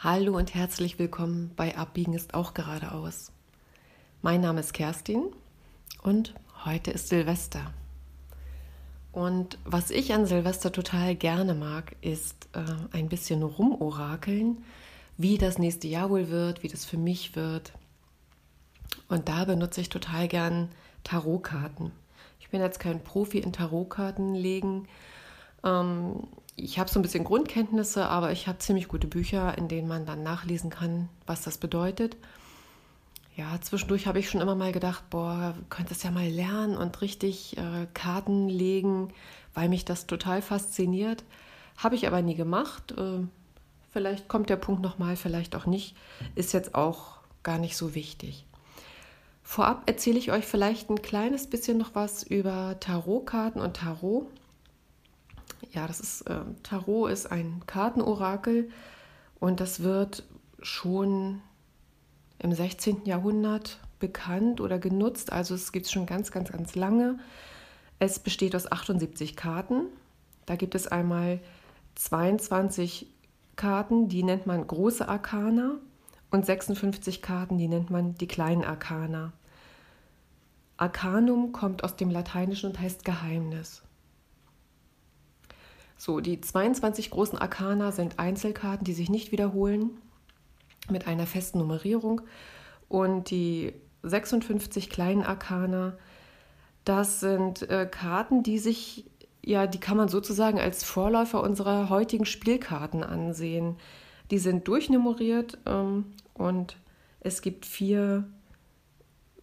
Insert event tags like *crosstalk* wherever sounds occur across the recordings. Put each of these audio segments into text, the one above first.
Hallo und herzlich willkommen bei Abbiegen ist auch geradeaus. Mein Name ist Kerstin und heute ist Silvester. Und was ich an Silvester total gerne mag, ist äh, ein bisschen rumorakeln, wie das nächste Jahr wohl wird, wie das für mich wird. Und da benutze ich total gern Tarotkarten. Ich bin jetzt kein Profi in Tarotkarten legen. Ähm, ich habe so ein bisschen Grundkenntnisse, aber ich habe ziemlich gute Bücher, in denen man dann nachlesen kann, was das bedeutet. Ja, zwischendurch habe ich schon immer mal gedacht, boah, könntest ja mal lernen und richtig äh, Karten legen, weil mich das total fasziniert. Habe ich aber nie gemacht. Äh, vielleicht kommt der Punkt nochmal, vielleicht auch nicht. Ist jetzt auch gar nicht so wichtig. Vorab erzähle ich euch vielleicht ein kleines bisschen noch was über Tarotkarten und Tarot ja, das ist äh, Tarot ist ein Kartenorakel und das wird schon im 16. Jahrhundert bekannt oder genutzt. Also es gibt es schon ganz, ganz, ganz lange. Es besteht aus 78 Karten. Da gibt es einmal 22 Karten, die nennt man große Arkana und 56 Karten, die nennt man die kleinen Arkana. Arcanum kommt aus dem Lateinischen und heißt Geheimnis. So, die 22 großen Arkana sind Einzelkarten, die sich nicht wiederholen, mit einer festen Nummerierung. Und die 56 kleinen Arkana, das sind äh, Karten, die sich, ja, die kann man sozusagen als Vorläufer unserer heutigen Spielkarten ansehen. Die sind durchnummeriert ähm, und es gibt vier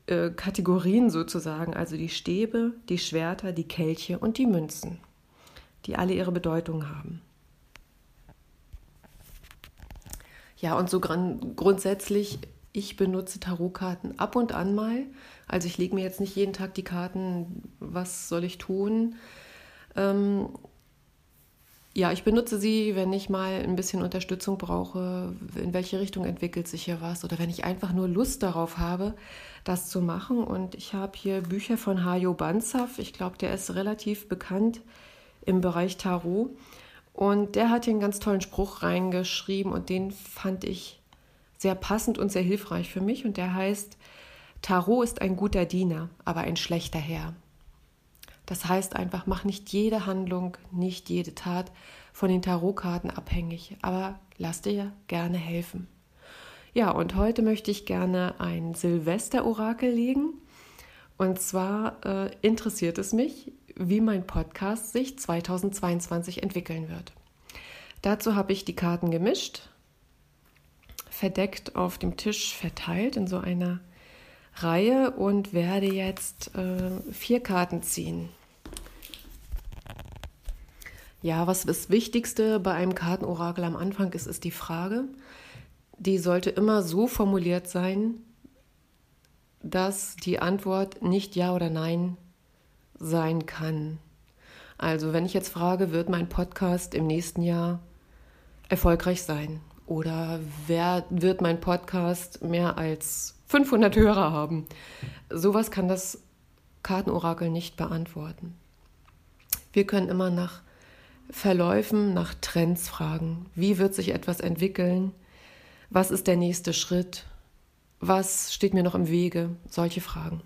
äh, Kategorien sozusagen, also die Stäbe, die Schwerter, die Kelche und die Münzen die alle ihre Bedeutung haben. Ja, und so grundsätzlich, ich benutze Tarotkarten ab und an mal. Also ich lege mir jetzt nicht jeden Tag die Karten, was soll ich tun. Ähm, ja, ich benutze sie, wenn ich mal ein bisschen Unterstützung brauche, in welche Richtung entwickelt sich hier was oder wenn ich einfach nur Lust darauf habe, das zu machen. Und ich habe hier Bücher von Hajo Banzaf. Ich glaube, der ist relativ bekannt im Bereich Tarot. Und der hat hier einen ganz tollen Spruch reingeschrieben und den fand ich sehr passend und sehr hilfreich für mich. Und der heißt, Tarot ist ein guter Diener, aber ein schlechter Herr. Das heißt einfach, mach nicht jede Handlung, nicht jede Tat von den Tarotkarten abhängig, aber lass dir gerne helfen. Ja, und heute möchte ich gerne ein Silvester-Orakel legen. Und zwar äh, interessiert es mich, wie mein Podcast sich 2022 entwickeln wird. Dazu habe ich die Karten gemischt, verdeckt auf dem Tisch verteilt in so einer Reihe und werde jetzt äh, vier Karten ziehen. Ja, was das Wichtigste bei einem Kartenorakel am Anfang ist, ist die Frage. Die sollte immer so formuliert sein, dass die Antwort nicht Ja oder Nein sein kann. Also wenn ich jetzt frage, wird mein Podcast im nächsten Jahr erfolgreich sein? Oder wer wird mein Podcast mehr als 500 Hörer haben? Sowas kann das Kartenorakel nicht beantworten. Wir können immer nach Verläufen, nach Trends fragen. Wie wird sich etwas entwickeln? Was ist der nächste Schritt? Was steht mir noch im Wege? Solche Fragen.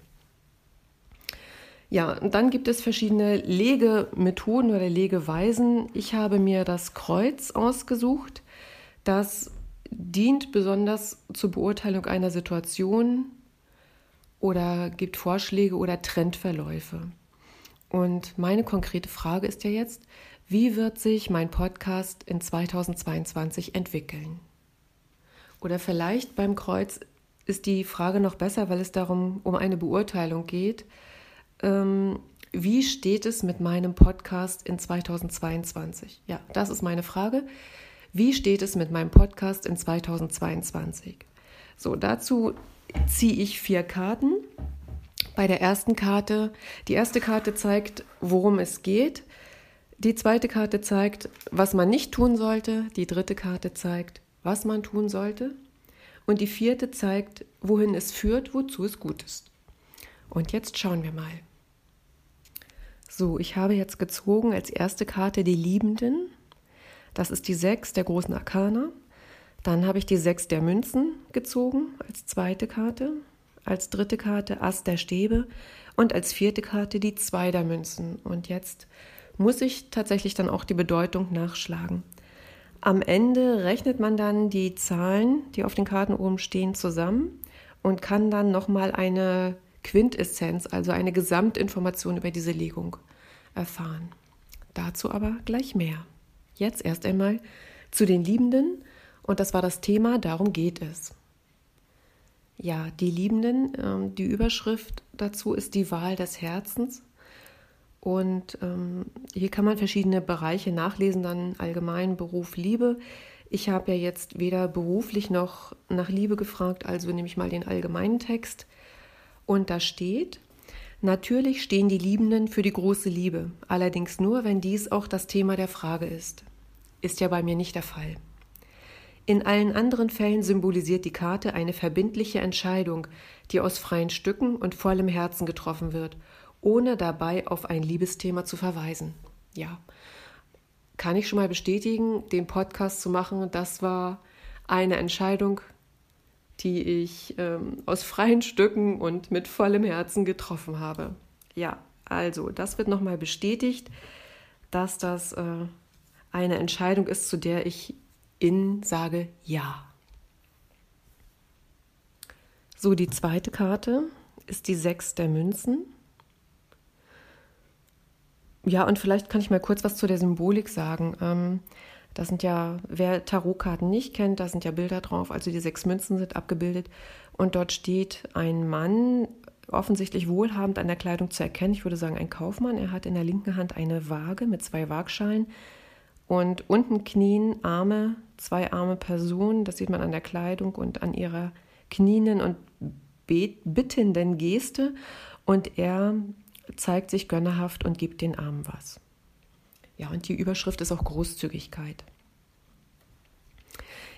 Ja, und dann gibt es verschiedene Legemethoden oder Legeweisen. Ich habe mir das Kreuz ausgesucht. Das dient besonders zur Beurteilung einer Situation oder gibt Vorschläge oder Trendverläufe. Und meine konkrete Frage ist ja jetzt, wie wird sich mein Podcast in 2022 entwickeln? Oder vielleicht beim Kreuz ist die Frage noch besser, weil es darum um eine Beurteilung geht ähm, wie steht es mit meinem Podcast in 2022? Ja, das ist meine Frage. Wie steht es mit meinem Podcast in 2022? So, dazu ziehe ich vier Karten. Bei der ersten Karte, die erste Karte zeigt, worum es geht. Die zweite Karte zeigt, was man nicht tun sollte. Die dritte Karte zeigt, was man tun sollte. Und die vierte zeigt, wohin es führt, wozu es gut ist. Und jetzt schauen wir mal. So, ich habe jetzt gezogen als erste Karte die Liebenden. Das ist die sechs der großen Arkana. Dann habe ich die Sechs der Münzen gezogen als zweite Karte, als dritte Karte Ass der Stäbe und als vierte Karte die Zwei der Münzen. Und jetzt muss ich tatsächlich dann auch die Bedeutung nachschlagen. Am Ende rechnet man dann die Zahlen, die auf den Karten oben stehen, zusammen und kann dann nochmal eine Quintessenz, also eine Gesamtinformation über diese Legung erfahren. Dazu aber gleich mehr. Jetzt erst einmal zu den Liebenden und das war das Thema, darum geht es. Ja, die Liebenden, ähm, die Überschrift dazu ist die Wahl des Herzens. Und ähm, hier kann man verschiedene Bereiche nachlesen, dann allgemein Beruf, Liebe. Ich habe ja jetzt weder beruflich noch nach Liebe gefragt, also nehme ich mal den allgemeinen Text. Und da steht, natürlich stehen die Liebenden für die große Liebe, allerdings nur, wenn dies auch das Thema der Frage ist. Ist ja bei mir nicht der Fall. In allen anderen Fällen symbolisiert die Karte eine verbindliche Entscheidung, die aus freien Stücken und vollem Herzen getroffen wird, ohne dabei auf ein Liebesthema zu verweisen. Ja, kann ich schon mal bestätigen, den Podcast zu machen, das war eine Entscheidung, die ich ähm, aus freien Stücken und mit vollem Herzen getroffen habe. Ja, also das wird nochmal bestätigt, dass das äh, eine Entscheidung ist, zu der ich in sage Ja. So, die zweite Karte ist die Sechs der Münzen. Ja, und vielleicht kann ich mal kurz was zu der Symbolik sagen. Ähm, das sind ja, wer Tarotkarten nicht kennt, da sind ja Bilder drauf. Also die sechs Münzen sind abgebildet und dort steht ein Mann, offensichtlich wohlhabend an der Kleidung zu erkennen. Ich würde sagen, ein Kaufmann. Er hat in der linken Hand eine Waage mit zwei Waagschalen und unten knien Arme, zwei arme Personen. Das sieht man an der Kleidung und an ihrer knienden und bittenden Geste. Und er zeigt sich gönnerhaft und gibt den Armen was. Ja, und die Überschrift ist auch Großzügigkeit.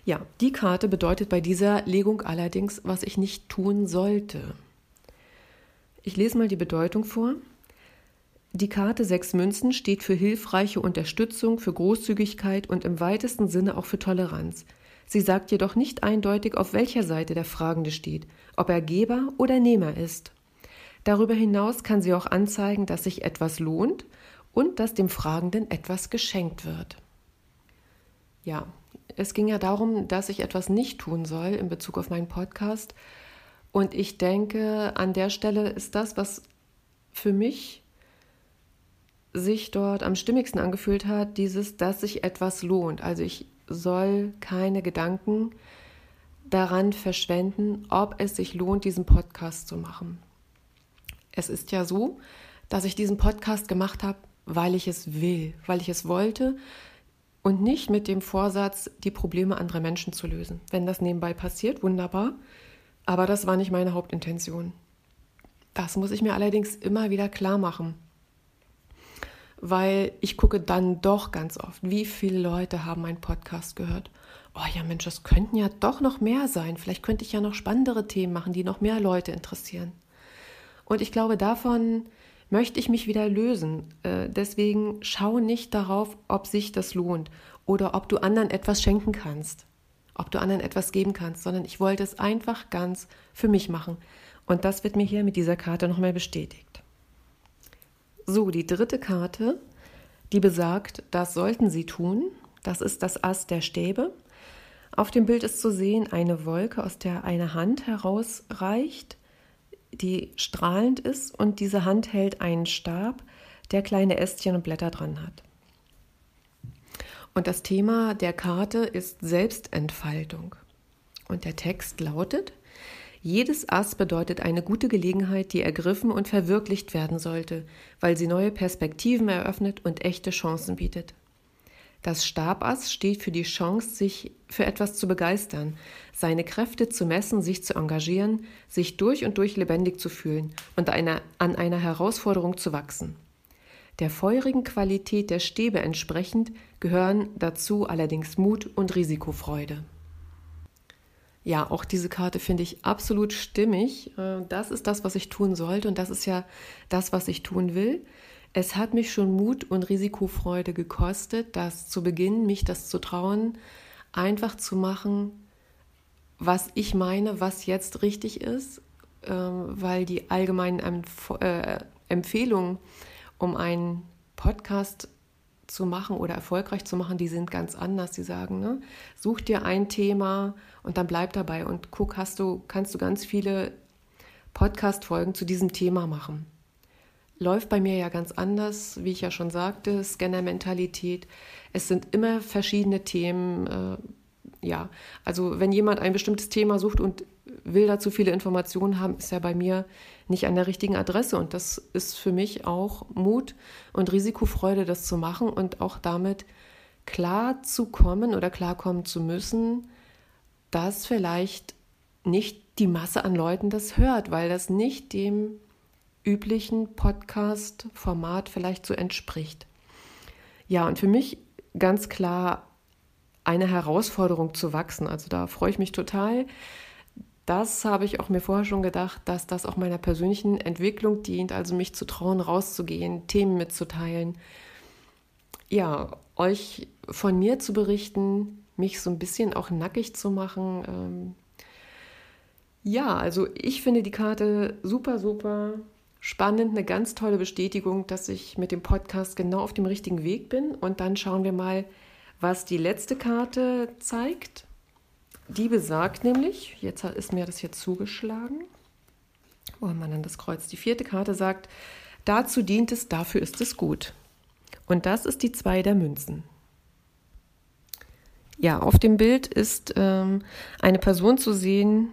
Ja, die Karte bedeutet bei dieser Legung allerdings, was ich nicht tun sollte. Ich lese mal die Bedeutung vor. Die Karte Sechs Münzen steht für hilfreiche Unterstützung, für Großzügigkeit und im weitesten Sinne auch für Toleranz. Sie sagt jedoch nicht eindeutig, auf welcher Seite der Fragende steht, ob er Geber oder Nehmer ist. Darüber hinaus kann sie auch anzeigen, dass sich etwas lohnt und dass dem Fragenden etwas geschenkt wird. Ja, es ging ja darum, dass ich etwas nicht tun soll in Bezug auf meinen Podcast. Und ich denke, an der Stelle ist das, was für mich sich dort am stimmigsten angefühlt hat, dieses, dass sich etwas lohnt. Also ich soll keine Gedanken daran verschwenden, ob es sich lohnt, diesen Podcast zu machen. Es ist ja so, dass ich diesen Podcast gemacht habe, weil ich es will, weil ich es wollte und nicht mit dem Vorsatz, die Probleme anderer Menschen zu lösen. Wenn das nebenbei passiert, wunderbar, aber das war nicht meine Hauptintention. Das muss ich mir allerdings immer wieder klar machen, weil ich gucke dann doch ganz oft, wie viele Leute haben meinen Podcast gehört. Oh ja, Mensch, das könnten ja doch noch mehr sein. Vielleicht könnte ich ja noch spannendere Themen machen, die noch mehr Leute interessieren. Und ich glaube, davon möchte ich mich wieder lösen. Äh, deswegen schau nicht darauf, ob sich das lohnt oder ob du anderen etwas schenken kannst, ob du anderen etwas geben kannst, sondern ich wollte es einfach ganz für mich machen. Und das wird mir hier mit dieser Karte nochmal bestätigt. So, die dritte Karte, die besagt, das sollten Sie tun. Das ist das Ass der Stäbe. Auf dem Bild ist zu sehen eine Wolke, aus der eine Hand herausreicht die strahlend ist und diese Hand hält einen Stab, der kleine Ästchen und Blätter dran hat. Und das Thema der Karte ist Selbstentfaltung. Und der Text lautet, jedes Ass bedeutet eine gute Gelegenheit, die ergriffen und verwirklicht werden sollte, weil sie neue Perspektiven eröffnet und echte Chancen bietet. Das Stabass steht für die Chance, sich für etwas zu begeistern, seine Kräfte zu messen, sich zu engagieren, sich durch und durch lebendig zu fühlen und einer, an einer Herausforderung zu wachsen. Der feurigen Qualität der Stäbe entsprechend gehören dazu allerdings Mut und Risikofreude. Ja, auch diese Karte finde ich absolut stimmig. Äh, das ist das, was ich tun sollte und das ist ja das, was ich tun will. Es hat mich schon Mut und Risikofreude gekostet, das zu Beginn, mich das zu trauen, einfach zu machen, was ich meine, was jetzt richtig ist, äh, weil die allgemeinen äh, Empfehlungen, um einen Podcast zu machen oder erfolgreich zu machen, die sind ganz anders. Die sagen, ne, such dir ein Thema und dann bleib dabei und guck, hast du, kannst du ganz viele Podcast-Folgen zu diesem Thema machen. Läuft bei mir ja ganz anders, wie ich ja schon sagte, Scanner-Mentalität. Es sind immer verschiedene Themen. Äh, ja, also wenn jemand ein bestimmtes Thema sucht und will dazu viele Informationen haben, ist er bei mir nicht an der richtigen Adresse. Und das ist für mich auch Mut und Risikofreude, das zu machen und auch damit klar zu kommen oder klarkommen zu müssen, dass vielleicht nicht die Masse an Leuten das hört, weil das nicht dem üblichen Podcast-Format vielleicht so entspricht. Ja, und für mich ganz klar eine Herausforderung zu wachsen. Also da freue ich mich total. Das habe ich auch mir vorher schon gedacht, dass das auch meiner persönlichen Entwicklung dient, also mich zu trauen, rauszugehen, Themen mitzuteilen. Ja, euch von mir zu berichten, mich so ein bisschen auch nackig zu machen. Ähm, ja, also ich finde die Karte super, super spannend, eine ganz tolle Bestätigung, dass ich mit dem Podcast genau auf dem richtigen Weg bin. Und dann schauen wir mal, was die letzte Karte zeigt. Die besagt nämlich, jetzt ist mir das hier zugeschlagen, wo haben wir dann das Kreuz? Die vierte Karte sagt, dazu dient es, dafür ist es gut. Und das ist die zwei der Münzen. Ja, auf dem Bild ist ähm, eine Person zu sehen,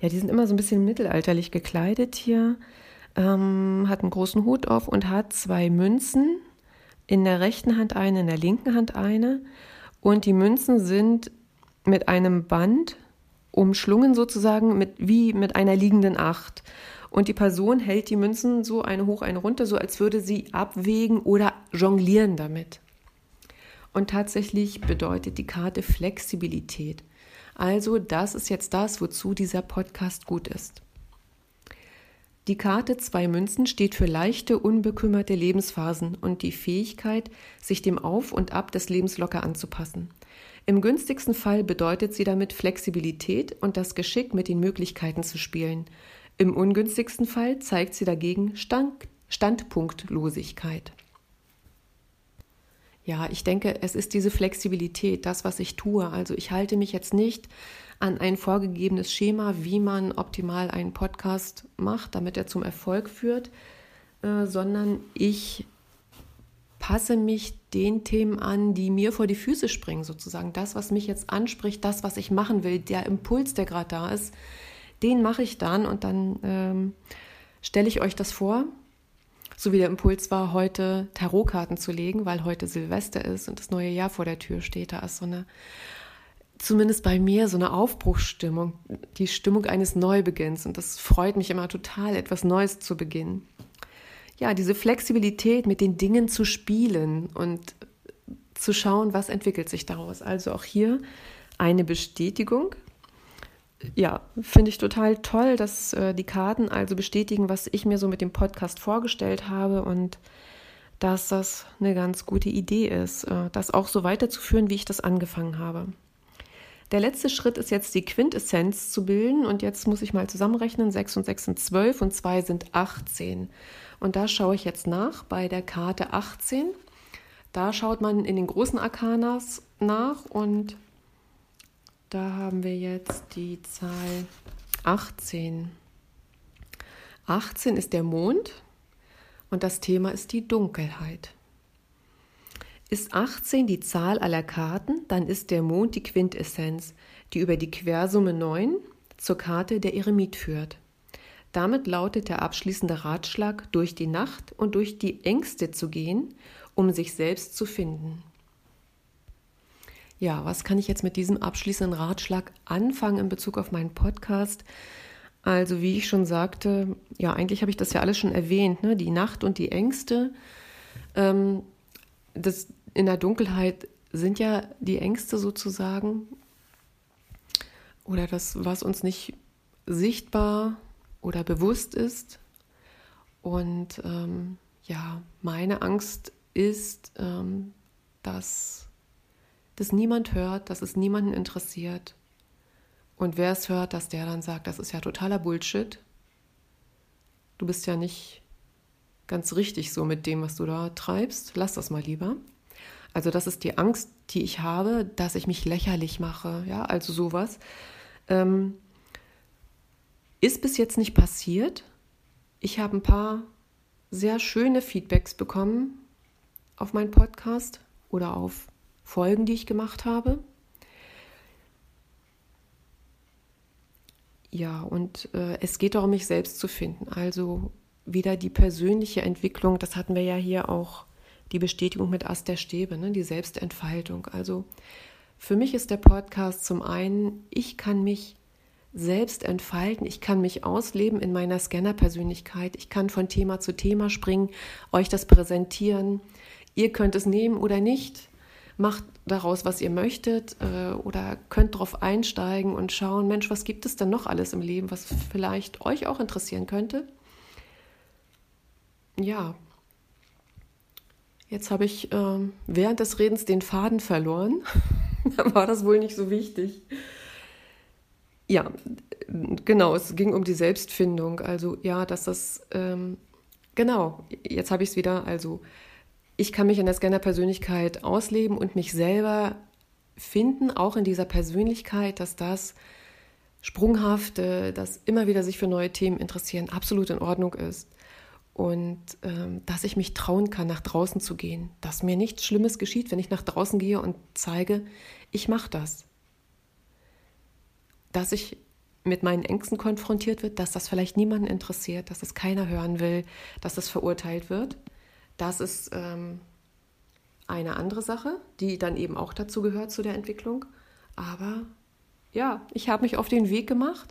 ja, die sind immer so ein bisschen mittelalterlich gekleidet hier, ähm, hat einen großen Hut auf und hat zwei Münzen, in der rechten Hand eine, in der linken Hand eine. Und die Münzen sind mit einem Band umschlungen sozusagen mit, wie mit einer liegenden Acht. Und die Person hält die Münzen so eine hoch, eine runter, so als würde sie abwägen oder jonglieren damit. Und tatsächlich bedeutet die Karte Flexibilität. Also das ist jetzt das, wozu dieser Podcast gut ist. Die Karte zwei Münzen steht für leichte, unbekümmerte Lebensphasen und die Fähigkeit, sich dem Auf und Ab des Lebens locker anzupassen. Im günstigsten Fall bedeutet sie damit Flexibilität und das Geschick, mit den Möglichkeiten zu spielen. Im ungünstigsten Fall zeigt sie dagegen Stand Standpunktlosigkeit. Ja, ich denke, es ist diese Flexibilität, das, was ich tue. Also ich halte mich jetzt nicht an ein vorgegebenes Schema, wie man optimal einen Podcast macht, damit er zum Erfolg führt, äh, sondern ich passe mich den Themen an, die mir vor die Füße springen, sozusagen. Das, was mich jetzt anspricht, das, was ich machen will, der Impuls, der gerade da ist, den mache ich dann und dann ähm, stelle ich euch das vor. So wie der Impuls war, heute Tarotkarten zu legen, weil heute Silvester ist und das neue Jahr vor der Tür steht. Da ist so eine zumindest bei mir so eine Aufbruchsstimmung, die Stimmung eines Neubeginns. Und das freut mich immer total, etwas Neues zu beginnen. Ja, diese Flexibilität, mit den Dingen zu spielen und zu schauen, was entwickelt sich daraus. Also auch hier eine Bestätigung. Ja, finde ich total toll, dass äh, die Karten also bestätigen, was ich mir so mit dem Podcast vorgestellt habe und dass das eine ganz gute Idee ist, äh, das auch so weiterzuführen, wie ich das angefangen habe. Der letzte Schritt ist jetzt die Quintessenz zu bilden und jetzt muss ich mal zusammenrechnen. 6 und 6 sind 12 und 2 sind 18. Und da schaue ich jetzt nach bei der Karte 18. Da schaut man in den großen Arkanas nach und da haben wir jetzt die Zahl 18. 18 ist der Mond und das Thema ist die Dunkelheit. Ist 18 die Zahl aller Karten, dann ist der Mond die Quintessenz, die über die Quersumme 9 zur Karte der Eremit führt. Damit lautet der abschließende Ratschlag, durch die Nacht und durch die Ängste zu gehen, um sich selbst zu finden. Ja, was kann ich jetzt mit diesem abschließenden Ratschlag anfangen in Bezug auf meinen Podcast? Also, wie ich schon sagte, ja, eigentlich habe ich das ja alles schon erwähnt, ne? die Nacht und die Ängste. Ähm, das, in der Dunkelheit sind ja die Ängste sozusagen oder das, was uns nicht sichtbar oder bewusst ist. Und ähm, ja, meine Angst ist, ähm, dass das niemand hört, dass es niemanden interessiert. Und wer es hört, dass der dann sagt, das ist ja totaler Bullshit. Du bist ja nicht ganz richtig so mit dem, was du da treibst. Lass das mal lieber. Also das ist die Angst, die ich habe, dass ich mich lächerlich mache. Ja, also sowas. Ähm, ist bis jetzt nicht passiert. Ich habe ein paar sehr schöne Feedbacks bekommen auf meinen Podcast oder auf Folgen, die ich gemacht habe. Ja, und äh, es geht darum, mich selbst zu finden. Also wieder die persönliche Entwicklung, das hatten wir ja hier auch, die Bestätigung mit Ast der Stäbe, ne? die Selbstentfaltung. Also für mich ist der Podcast zum einen, ich kann mich selbst entfalten, ich kann mich ausleben in meiner Scanner-Persönlichkeit, ich kann von Thema zu Thema springen, euch das präsentieren. Ihr könnt es nehmen oder nicht, macht daraus, was ihr möchtet äh, oder könnt darauf einsteigen und schauen, Mensch, was gibt es denn noch alles im Leben, was vielleicht euch auch interessieren könnte. Ja, jetzt habe ich äh, während des Redens den Faden verloren. *laughs* da war das wohl nicht so wichtig. Ja, genau, es ging um die Selbstfindung. Also ja, dass das, ähm, genau, jetzt habe ich es wieder. Also ich kann mich in der Scanner-Persönlichkeit ausleben und mich selber finden, auch in dieser Persönlichkeit, dass das Sprunghafte, das immer wieder sich für neue Themen interessieren, absolut in Ordnung ist. Und ähm, dass ich mich trauen kann, nach draußen zu gehen. Dass mir nichts Schlimmes geschieht, wenn ich nach draußen gehe und zeige, ich mache das dass ich mit meinen Ängsten konfrontiert wird, dass das vielleicht niemanden interessiert, dass es keiner hören will, dass das verurteilt wird. Das ist ähm, eine andere Sache, die dann eben auch dazu gehört zu der Entwicklung. Aber ja, ich habe mich auf den Weg gemacht.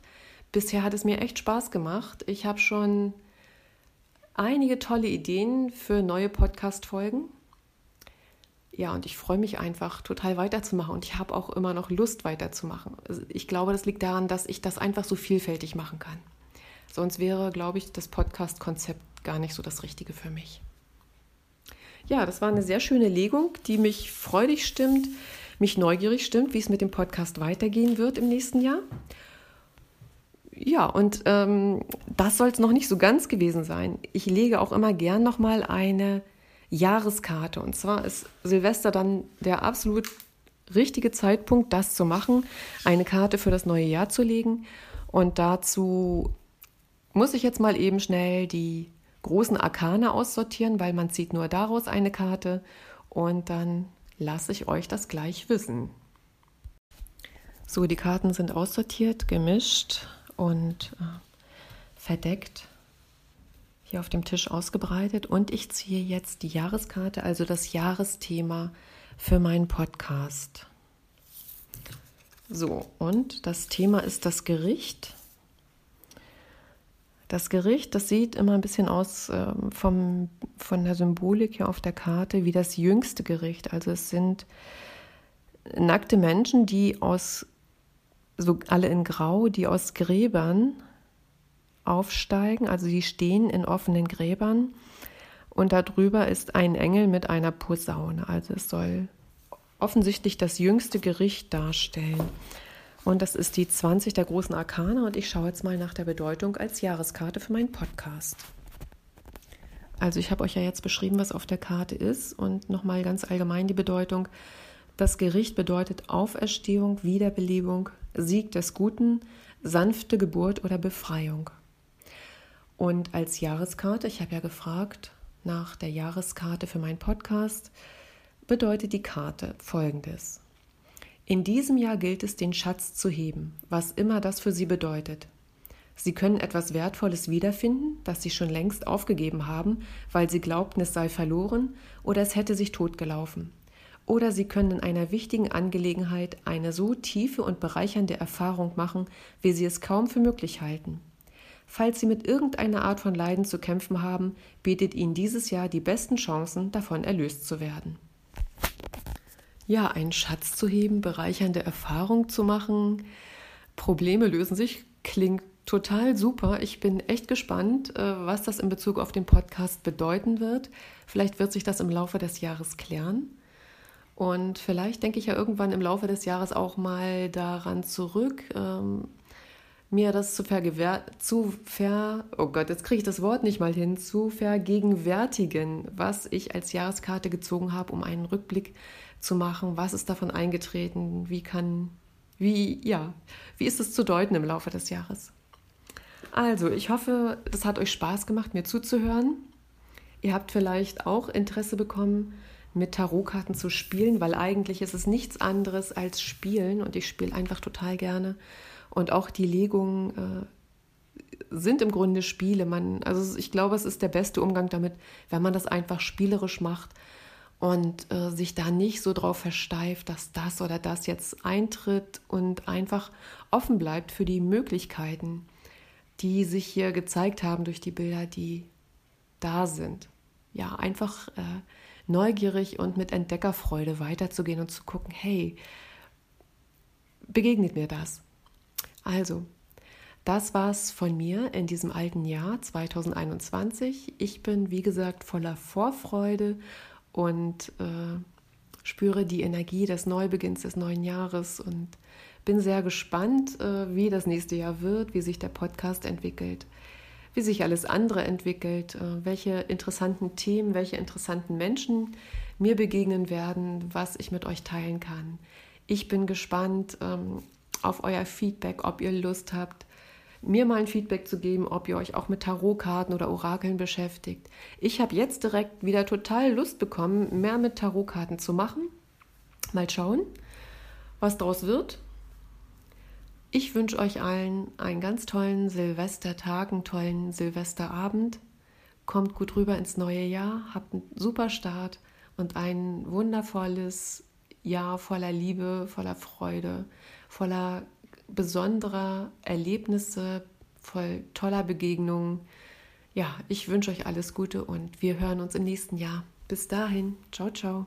Bisher hat es mir echt Spaß gemacht. Ich habe schon einige tolle Ideen für neue Podcast-Folgen ja, und ich freue mich einfach total weiterzumachen und ich habe auch immer noch Lust weiterzumachen. Also ich glaube, das liegt daran, dass ich das einfach so vielfältig machen kann. Sonst wäre, glaube ich, das Podcast-Konzept gar nicht so das Richtige für mich. Ja, das war eine sehr schöne Legung, die mich freudig stimmt, mich neugierig stimmt, wie es mit dem Podcast weitergehen wird im nächsten Jahr. Ja, und ähm, das soll es noch nicht so ganz gewesen sein. Ich lege auch immer gern nochmal eine Jahreskarte. Und zwar ist Silvester dann der absolut richtige Zeitpunkt, das zu machen, eine Karte für das neue Jahr zu legen. Und dazu muss ich jetzt mal eben schnell die großen Arkane aussortieren, weil man zieht nur daraus eine Karte und dann lasse ich euch das gleich wissen. So, die Karten sind aussortiert, gemischt und äh, verdeckt hier auf dem Tisch ausgebreitet und ich ziehe jetzt die Jahreskarte, also das Jahresthema für meinen Podcast. So, und das Thema ist das Gericht. Das Gericht, das sieht immer ein bisschen aus äh, vom, von der Symbolik hier auf der Karte wie das jüngste Gericht. Also es sind nackte Menschen, die aus, so alle in Grau, die aus Gräbern aufsteigen. Also sie stehen in offenen Gräbern und darüber ist ein Engel mit einer Posaune. Also es soll offensichtlich das jüngste Gericht darstellen. Und das ist die 20 der großen Arkane und ich schaue jetzt mal nach der Bedeutung als Jahreskarte für meinen Podcast. Also ich habe euch ja jetzt beschrieben, was auf der Karte ist und nochmal ganz allgemein die Bedeutung. Das Gericht bedeutet Auferstehung, Wiederbelebung, Sieg des Guten, sanfte Geburt oder Befreiung. Und als Jahreskarte, ich habe ja gefragt nach der Jahreskarte für meinen Podcast, bedeutet die Karte folgendes. In diesem Jahr gilt es, den Schatz zu heben, was immer das für Sie bedeutet. Sie können etwas Wertvolles wiederfinden, das Sie schon längst aufgegeben haben, weil Sie glaubten, es sei verloren oder es hätte sich totgelaufen. Oder Sie können in einer wichtigen Angelegenheit eine so tiefe und bereichernde Erfahrung machen, wie Sie es kaum für möglich halten. Falls Sie mit irgendeiner Art von Leiden zu kämpfen haben, bietet Ihnen dieses Jahr die besten Chancen, davon erlöst zu werden. Ja, einen Schatz zu heben, bereichernde Erfahrung zu machen, Probleme lösen sich, klingt total super. Ich bin echt gespannt, äh, was das in Bezug auf den Podcast bedeuten wird. Vielleicht wird sich das im Laufe des Jahres klären. Und vielleicht denke ich ja irgendwann im Laufe des Jahres auch mal daran zurück, ähm, mir das zu, zu ver oh Gott, jetzt kriege ich das Wort nicht mal hin, zu vergegenwärtigen, was ich als Jahreskarte gezogen habe, um einen Rückblick zu machen, was ist davon eingetreten, wie kann, wie, ja, wie ist es zu deuten im Laufe des Jahres. Also, ich hoffe, das hat euch Spaß gemacht, mir zuzuhören. Ihr habt vielleicht auch Interesse bekommen, mit Tarotkarten zu spielen, weil eigentlich ist es nichts anderes als Spielen und ich spiele einfach total gerne. Und auch die Legungen äh, sind im Grunde Spiele. Man, also ich glaube, es ist der beste Umgang damit, wenn man das einfach spielerisch macht und äh, sich da nicht so drauf versteift, dass das oder das jetzt eintritt und einfach offen bleibt für die Möglichkeiten, die sich hier gezeigt haben durch die Bilder, die da sind. Ja, einfach äh, neugierig und mit Entdeckerfreude weiterzugehen und zu gucken, hey, begegnet mir das? Also, das war's von mir in diesem alten Jahr 2021. Ich bin, wie gesagt, voller Vorfreude und äh, spüre die Energie des Neubeginns des neuen Jahres und bin sehr gespannt, äh, wie das nächste Jahr wird, wie sich der Podcast entwickelt wie sich alles andere entwickelt, äh, welche interessanten Themen, welche interessanten Menschen mir begegnen werden, was ich mit euch teilen kann. Ich bin gespannt ähm, auf euer Feedback, ob ihr Lust habt, mir mal ein Feedback zu geben, ob ihr euch auch mit Tarotkarten oder Orakeln beschäftigt. Ich habe jetzt direkt wieder total Lust bekommen, mehr mit Tarotkarten zu machen. Mal schauen, was daraus wird. Ich wünsche euch allen einen ganz tollen Silvestertag, einen tollen Silvesterabend. Kommt gut rüber ins neue Jahr, habt einen super Start und ein wundervolles Jahr voller Liebe, voller Freude, voller besonderer Erlebnisse, voll toller Begegnungen. Ja, ich wünsche euch alles Gute und wir hören uns im nächsten Jahr. Bis dahin, ciao, ciao.